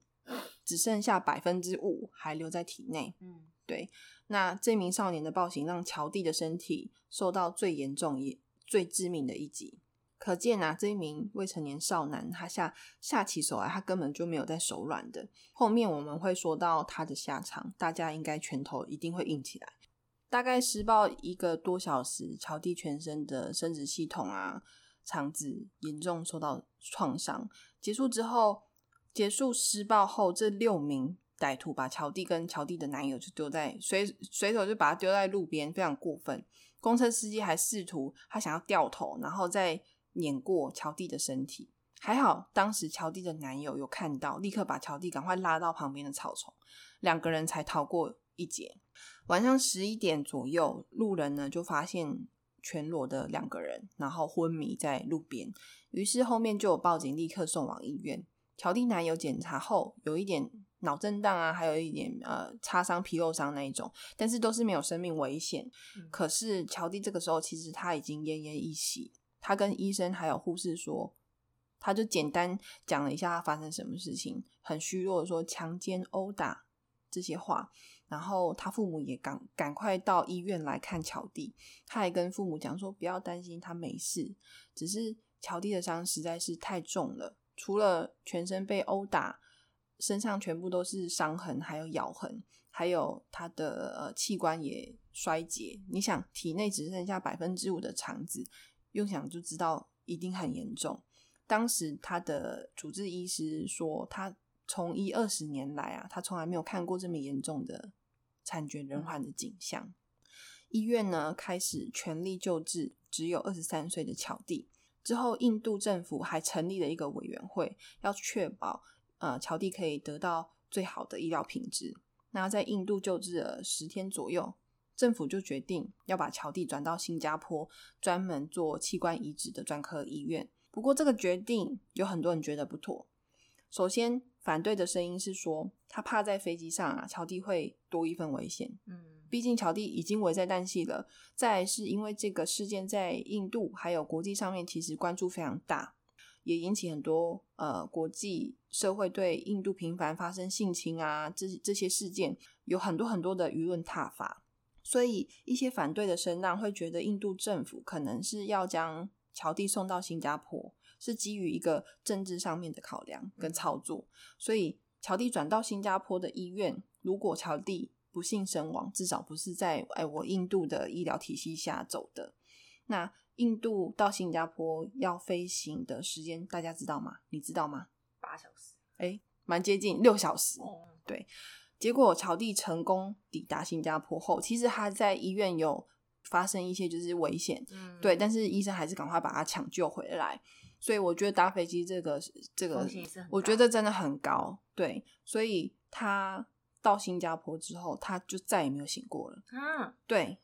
只剩下百分之五还留在体内，嗯，对。那这名少年的暴行让乔蒂的身体受到最严重也最致命的一击，可见啊，这一名未成年少男他下下起手来，他根本就没有在手软的。后面我们会说到他的下场，大家应该拳头一定会硬起来。大概施暴一个多小时，乔蒂全身的生殖系统啊、肠子严重受到创伤。结束之后，结束施暴后，这六名。歹徒把乔蒂跟乔蒂的男友就丢在随随手就把他丢在路边，非常过分。公车司机还试图他想要掉头，然后再碾过乔蒂的身体。还好当时乔蒂的男友有看到，立刻把乔蒂赶快拉到旁边的草丛，两个人才逃过一劫。晚上十一点左右，路人呢就发现全裸的两个人，然后昏迷在路边，于是后面就有报警，立刻送往医院。乔蒂男友检查后有一点。脑震荡啊，还有一点呃擦伤、皮肉伤那一种，但是都是没有生命危险。可是乔蒂这个时候其实他已经奄奄一息，他跟医生还有护士说，他就简单讲了一下他发生什么事情，很虚弱的说强奸、殴打这些话。然后他父母也赶赶快到医院来看乔蒂，他还跟父母讲说不要担心，他没事，只是乔蒂的伤实在是太重了，除了全身被殴打。身上全部都是伤痕，还有咬痕，还有他的呃器官也衰竭。你想，体内只剩下百分之五的肠子，用想就知道一定很严重。当时他的主治医师说，他从医二十年来啊，他从来没有看过这么严重的惨绝人寰的景象。医院呢开始全力救治只有二十三岁的乔蒂。之后，印度政府还成立了一个委员会，要确保。呃，乔蒂可以得到最好的医疗品质。那在印度救治了十天左右，政府就决定要把乔蒂转到新加坡专门做器官移植的专科医院。不过，这个决定有很多人觉得不妥。首先，反对的声音是说，他怕在飞机上啊，乔蒂会多一份危险。嗯，毕竟乔蒂已经危在旦夕了。再是因为这个事件在印度还有国际上面其实关注非常大。也引起很多呃国际社会对印度频繁发生性侵啊这这些事件有很多很多的舆论挞伐，所以一些反对的声浪会觉得印度政府可能是要将乔蒂送到新加坡，是基于一个政治上面的考量跟操作，所以乔蒂转到新加坡的医院，如果乔蒂不幸身亡，至少不是在哎我印度的医疗体系下走的。那印度到新加坡要飞行的时间，大家知道吗？你知道吗？八小时，哎，蛮接近六小时。对，结果草地成功抵达新加坡后，其实他在医院有发生一些就是危险，对，但是医生还是赶快把他抢救回来。所以我觉得搭飞机这个这个，我觉得真的很高。对，所以他到新加坡之后，他就再也没有醒过了。嗯，对。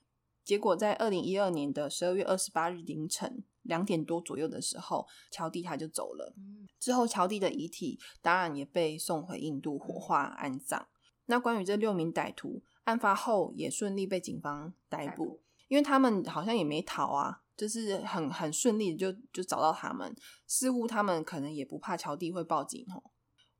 结果在二零一二年的十二月二十八日凌晨两点多左右的时候，乔蒂他就走了。之后，乔蒂的遗体当然也被送回印度火化安葬。那关于这六名歹徒，案发后也顺利被警方逮捕，因为他们好像也没逃啊，就是很很顺利的就就找到他们。似乎他们可能也不怕乔蒂会报警哦。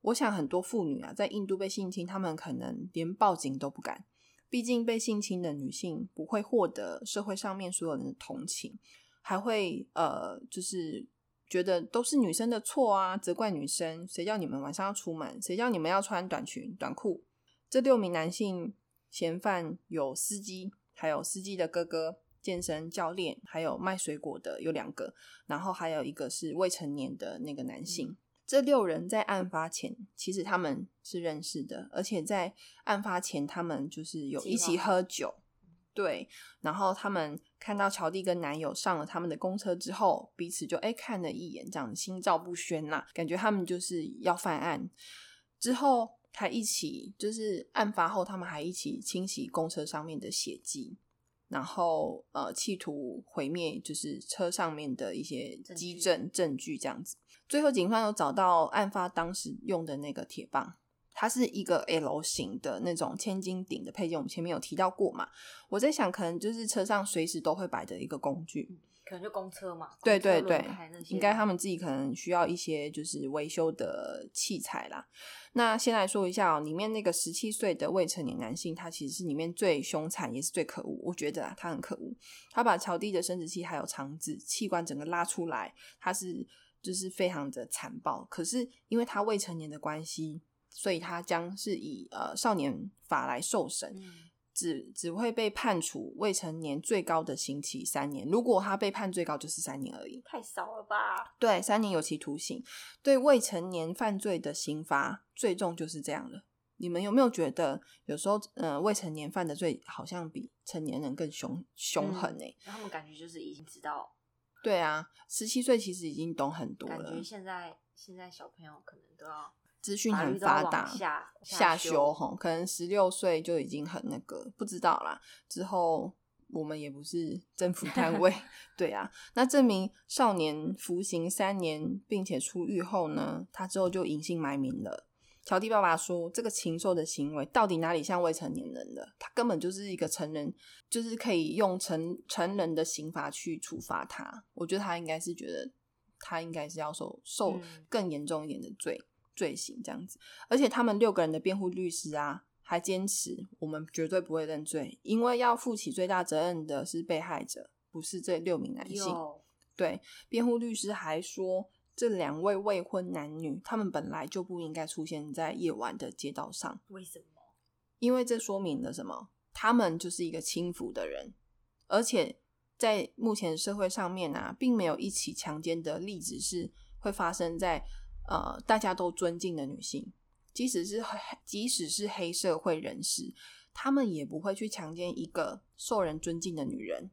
我想很多妇女啊，在印度被性侵，他们可能连报警都不敢。毕竟被性侵的女性不会获得社会上面所有人的同情，还会呃，就是觉得都是女生的错啊，责怪女生，谁叫你们晚上要出门，谁叫你们要穿短裙短裤。这六名男性嫌犯有司机，还有司机的哥哥，健身教练，还有卖水果的有两个，然后还有一个是未成年的那个男性。这六人在案发前，其实他们是认识的，而且在案发前，他们就是有一起喝酒，对。然后他们看到乔蒂跟男友上了他们的公车之后，彼此就哎看了一眼，这样心照不宣呐，感觉他们就是要犯案。之后还一起，就是案发后，他们还一起清洗公车上面的血迹，然后呃，企图毁灭就是车上面的一些基证证据，这样子。最后，警方有找到案发当时用的那个铁棒，它是一个 L 型的那种千斤顶的配件。我们前面有提到过嘛？我在想，可能就是车上随时都会摆的一个工具，可能就公车嘛。对对对，应该他们自己可能需要一些就是维修的器材啦。那先来说一下哦，里面那个十七岁的未成年男性，他其实是里面最凶残也是最可恶。我觉得啊，他很可恶，他把乔蒂的生殖器还有肠子器官整个拉出来，他是。就是非常的残暴，可是因为他未成年的关系，所以他将是以呃少年法来受审，只只会被判处未成年最高的刑期三年。如果他被判最高就是三年而已，太少了吧？对，三年有期徒刑。对未成年犯罪的刑罚最重就是这样了。你们有没有觉得有时候呃未成年犯的罪好像比成年人更凶凶狠呢？他们感觉就是已经知道。对啊，十七岁其实已经懂很多了。感觉现在现在小朋友可能都要资讯很发达，下下修哈，可能十六岁就已经很那个，不知道啦。之后我们也不是政府单位，[laughs] 对啊。那这名少年服刑三年并且出狱后呢，他之后就隐姓埋名了。乔蒂爸爸说：“这个禽兽的行为到底哪里像未成年人的？他根本就是一个成人，就是可以用成成人的刑罚去处罚他。我觉得他应该是觉得他应该是要受受更严重一点的罪罪行这样子。而且他们六个人的辩护律师啊，还坚持我们绝对不会认罪，因为要负起最大责任的是被害者，不是这六名男性。对，辩护律师还说。”这两位未婚男女，他们本来就不应该出现在夜晚的街道上。为什么？因为这说明了什么？他们就是一个轻浮的人，而且在目前社会上面啊，并没有一起强奸的例子是会发生在呃大家都尊敬的女性，即使是即使是黑社会人士，他们也不会去强奸一个受人尊敬的女人。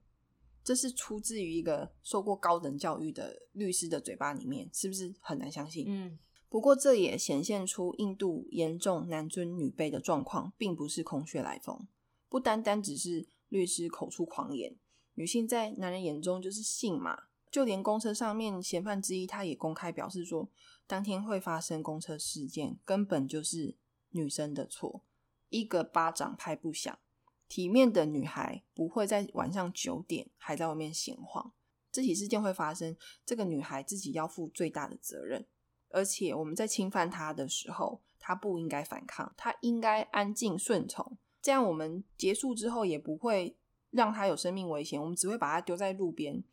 这是出自于一个受过高等教育的律师的嘴巴里面，是不是很难相信？嗯，不过这也显现出印度严重男尊女卑的状况，并不是空穴来风，不单单只是律师口出狂言。女性在男人眼中就是性嘛，就连公车上面嫌犯之一，他也公开表示说，当天会发生公车事件，根本就是女生的错，一个巴掌拍不响。体面的女孩不会在晚上九点还在外面闲晃。这起事件会发生，这个女孩自己要负最大的责任。而且我们在侵犯她的时候，她不应该反抗，她应该安静顺从。这样我们结束之后也不会让她有生命危险，我们只会把她丢在路边。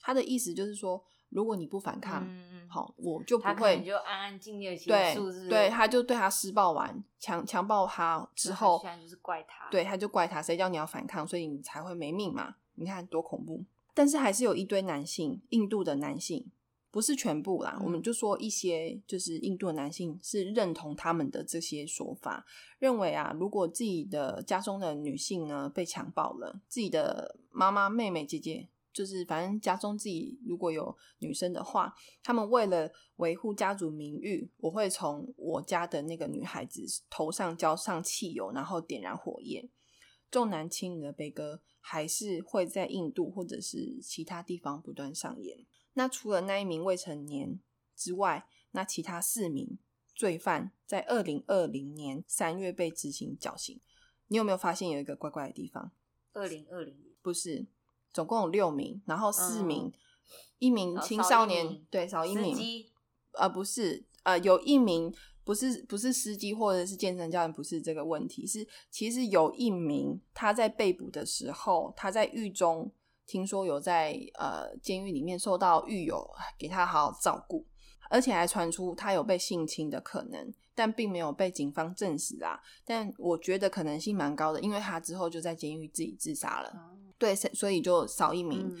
他的意思就是说。如果你不反抗，好，我就不会，你就安安静静的结束。对，他就对他施暴完，强强暴他之后，现在就是怪他，对，他就怪他，谁叫你要反抗，所以你才会没命嘛？你看多恐怖！但是还是有一堆男性，印度的男性。不是全部啦，我们就说一些，就是印度的男性是认同他们的这些说法，认为啊，如果自己的家中的女性呢被强暴了，自己的妈妈、妹妹、姐姐，就是反正家中自己如果有女生的话，他们为了维护家族名誉，我会从我家的那个女孩子头上浇上汽油，然后点燃火焰，重男轻女的悲歌还是会在印度或者是其他地方不断上演。那除了那一名未成年之外，那其他四名罪犯在二零二零年三月被执行绞刑。你有没有发现有一个怪怪的地方？二零二零不是，总共有六名，然后四名，一名青少年，对，少一名，呃，不是，呃，有一名不是不是司机或者是健身教练，不是这个问题，是其实有一名他在被捕的时候，他在狱中。听说有在呃监狱里面受到狱友给他好好照顾，而且还传出他有被性侵的可能，但并没有被警方证实啦。但我觉得可能性蛮高的，因为他之后就在监狱自己自杀了。对，所以就少一名。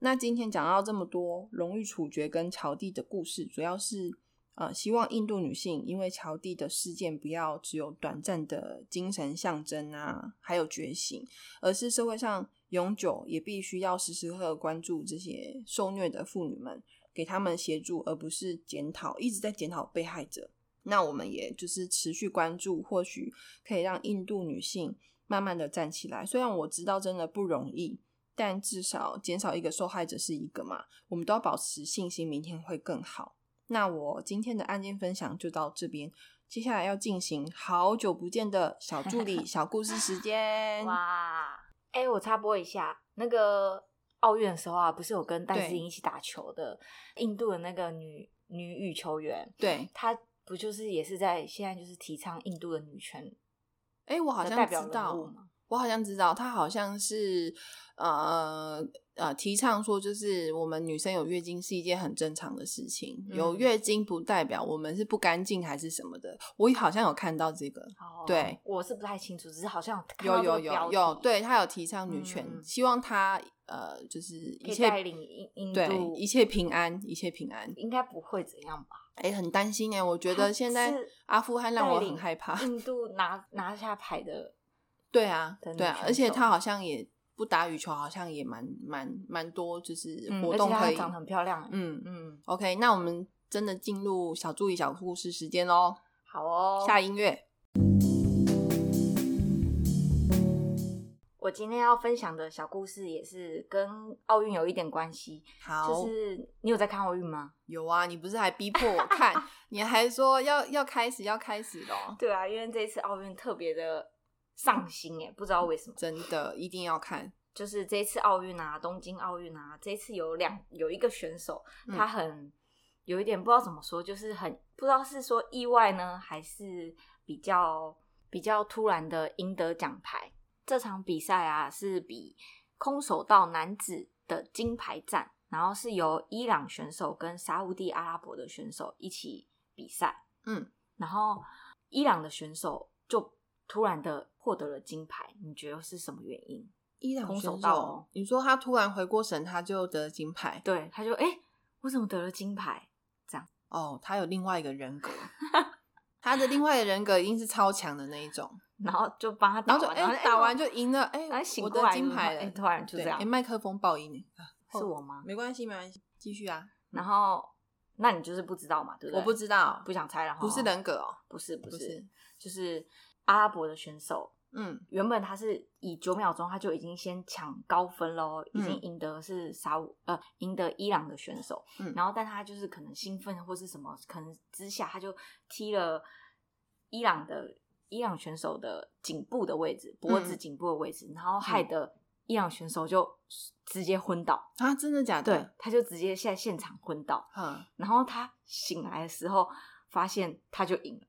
那今天讲到这么多荣誉处决跟乔蒂的故事，主要是呃希望印度女性因为乔蒂的事件不要只有短暂的精神象征啊，还有觉醒，而是社会上。永久也必须要时时刻刻关注这些受虐的妇女们，给他们协助，而不是检讨，一直在检讨被害者。那我们也就是持续关注，或许可以让印度女性慢慢的站起来。虽然我知道真的不容易，但至少减少一个受害者是一个嘛。我们都要保持信心，明天会更好。那我今天的案件分享就到这边，接下来要进行好久不见的小助理 [laughs] 小故事时间。哇！哎，我插播一下，那个奥运的时候啊，不是有跟戴思颖一起打球的印度的那个女女羽球员？对，她不就是也是在现在就是提倡印度的女权？哎，我好像知道，我好像知道，她好像是呃。呃，提倡说就是我们女生有月经是一件很正常的事情，有月经不代表我们是不干净还是什么的。我好像有看到这个，对，我是不太清楚，只是好像有有有有，对他有提倡女权，希望他呃就是一切对一切平安，一切平安，应该不会怎样吧？哎，很担心哎，我觉得现在阿富汗让我很害怕，印度拿拿下牌的，[laughs] 对啊，对啊，而且他好像也。不打羽球好像也蛮蛮蛮多，就是活动可以长得很漂亮。嗯嗯，OK，那我们真的进入小助理小故事时间喽。好哦，下音乐。我今天要分享的小故事也是跟奥运有一点关系。好，就是你有在看奥运吗？有啊，你不是还逼迫我看，[laughs] 你还说要要开始要开始了。对啊，因为这次奥运特别的。上心哎，不知道为什么，真的一定要看。就是这次奥运啊，东京奥运啊，这次有两有一个选手，他很有一点不知道怎么说，就是很不知道是说意外呢，还是比较比较突然的赢得奖牌。这场比赛啊，是比空手道男子的金牌战，然后是由伊朗选手跟沙地阿拉伯的选手一起比赛。嗯，然后伊朗的选手就突然的。获得了金牌，你觉得是什么原因？伊朗选手，你说他突然回过神，他就得金牌？对，他就哎，我怎么得了金牌？这样哦，他有另外一个人格，[laughs] 他的另外的人格一定是超强的那一种，[laughs] 然后就帮他，然后就哎打完就赢了，哎，我得金牌了，突然就这样，哎，麦克风爆音是我吗？没关系，没关系，继续啊。然后，那你就是不知道嘛，对不对？我不知道，不想猜然后，不是人格哦，不是，不是，就是阿拉伯的选手。嗯，原本他是以九秒钟他就已经先抢高分喽，已经赢得是沙乌呃赢得伊朗的选手，嗯，然后但他就是可能兴奋或是什么可能之下，他就踢了伊朗的伊朗选手的颈部的位置，脖子颈部的位置，然后害得伊朗选手就直接昏倒啊！真的假的？对，他就直接在现场昏倒，嗯，然后他醒来的时候发现他就赢了。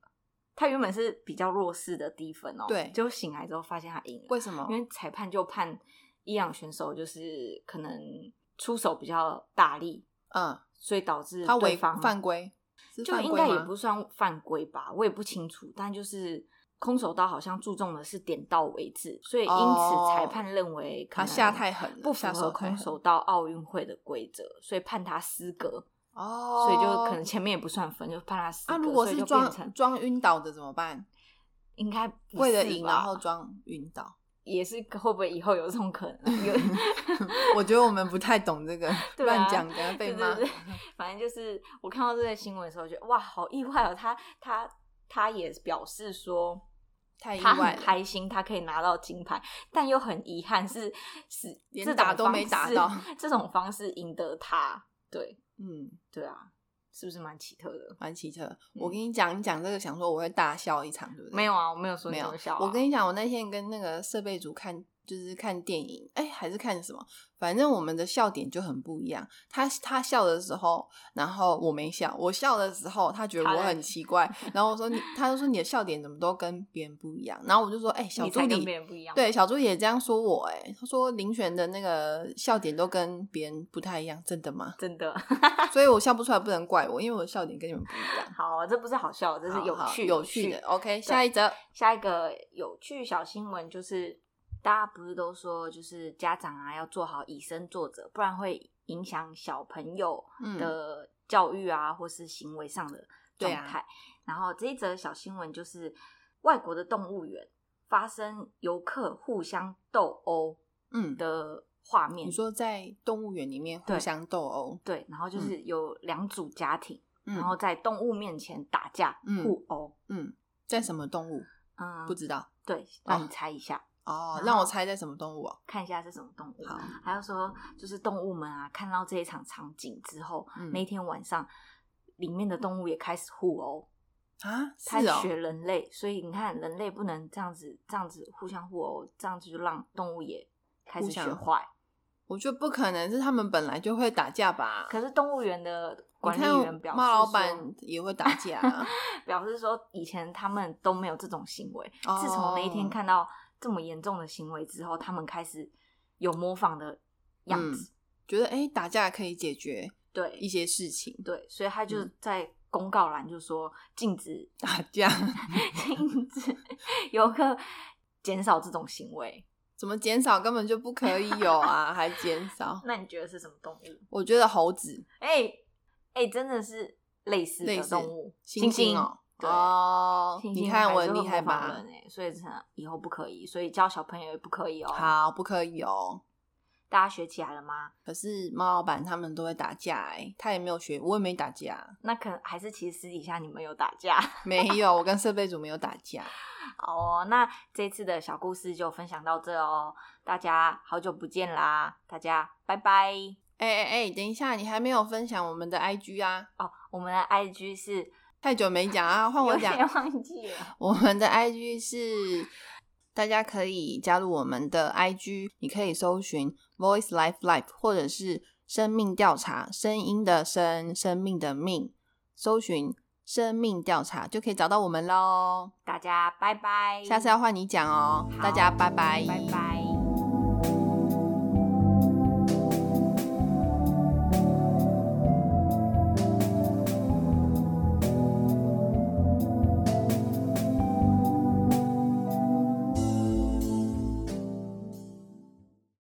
他原本是比较弱势的低分哦，对，就醒来之后发现他赢了。为什么？因为裁判就判伊朗选手就是可能出手比较大力，嗯，所以导致他违方犯规，就应该也不算犯规吧，我也不清楚。但就是空手道好像注重的是点到为止，所以因此裁判认为他下太狠，不符合空手道奥运会的规则，所以判他失格。哦，所以就可能前面也不算分，就怕他失格。那如果是装装晕倒的怎么办？应该为了赢然后装晕倒，也是会不会以后有这种可能？[laughs] [laughs] 我觉得我们不太懂这个，[laughs] 乱讲的被骂。反正就是我看到这个新闻的时候，觉得哇，好意外哦！他他他也表示说。太意外，开心，他可以拿到金牌，但又很遗憾是是连打都没打到，这种方式赢得他，对，嗯，对啊，是不是蛮奇特的？蛮奇特。我跟你讲，你讲这个，想说我会大笑一场，对不对？没有啊，我没有说没有笑。我跟你讲，我那天跟那个设备组看。就是看电影，哎，还是看什么？反正我们的笑点就很不一样。他他笑的时候，然后我没笑；我笑的时候，他觉得我很奇怪。[laughs] 然后我说你，他就说你的笑点怎么都跟别人不一样。然后我就说，哎，小助理，对，小助理也这样说我，哎，他说林璇的那个笑点都跟别人不太一样，真的吗？真的。[laughs] 所以我笑不出来，不能怪我，因为我的笑点跟你们不一样。[laughs] 好，这不是好笑，这是有趣有趣的。OK，下一则，下一个有趣小新闻就是。大家不是都说，就是家长啊要做好以身作则，不然会影响小朋友的教育啊，或是行为上的状态。然后这一则小新闻就是，外国的动物园发生游客互相斗殴，嗯的画面。你说在动物园里面互相斗殴，对，然后就是有两组家庭，然后在动物面前打架互殴，嗯，在什么动物？嗯，不知道。对，让你猜一下。哦，让我猜在什么动物啊？看一下是什么动物。好，还要说就是动物们啊，看到这一场场景之后，那天晚上里面的动物也开始互殴啊，开始学人类。所以你看，人类不能这样子，这样子互相互殴，这样子就让动物也开始学坏。我觉得不可能是他们本来就会打架吧？可是动物园的管理员表示，猫老板也会打架，[laughs] 表示说以前他们都没有这种行为，自从那一天看到。这么严重的行为之后，他们开始有模仿的样子，觉得哎，打架可以解决对一些事情，对，所以他就在公告栏就说禁止打架，[laughs] 禁止游客减少这种行为。怎么减少？根本就不可以有啊，还减少？[laughs] 那你觉得是什么动物？我觉得猴子。哎哎，真的是类似的动物，猩猩哦。哦，你看我厉害吧？所以以后不可以，所以教小朋友也不可以哦。好，不可以哦。大家学起来了吗？可是猫老板他们都会打架哎，他也没有学，我也没打架。那可能还是其实私底下你们有打架？[laughs] 没有，我跟设备组没有打架。[laughs] 好哦，那这次的小故事就分享到这哦。大家好久不见啦，大家拜拜。哎哎哎，等一下，你还没有分享我们的 IG 啊？哦，我们的 IG 是。太久没讲啊，换我讲。忘记了。我们的 IG 是，大家可以加入我们的 IG，你可以搜寻 Voice Life Life，或者是生命调查，声音的声，生命的命，搜寻生命调查就可以找到我们喽。大家拜拜，下次要换你讲哦。大家拜拜，拜拜。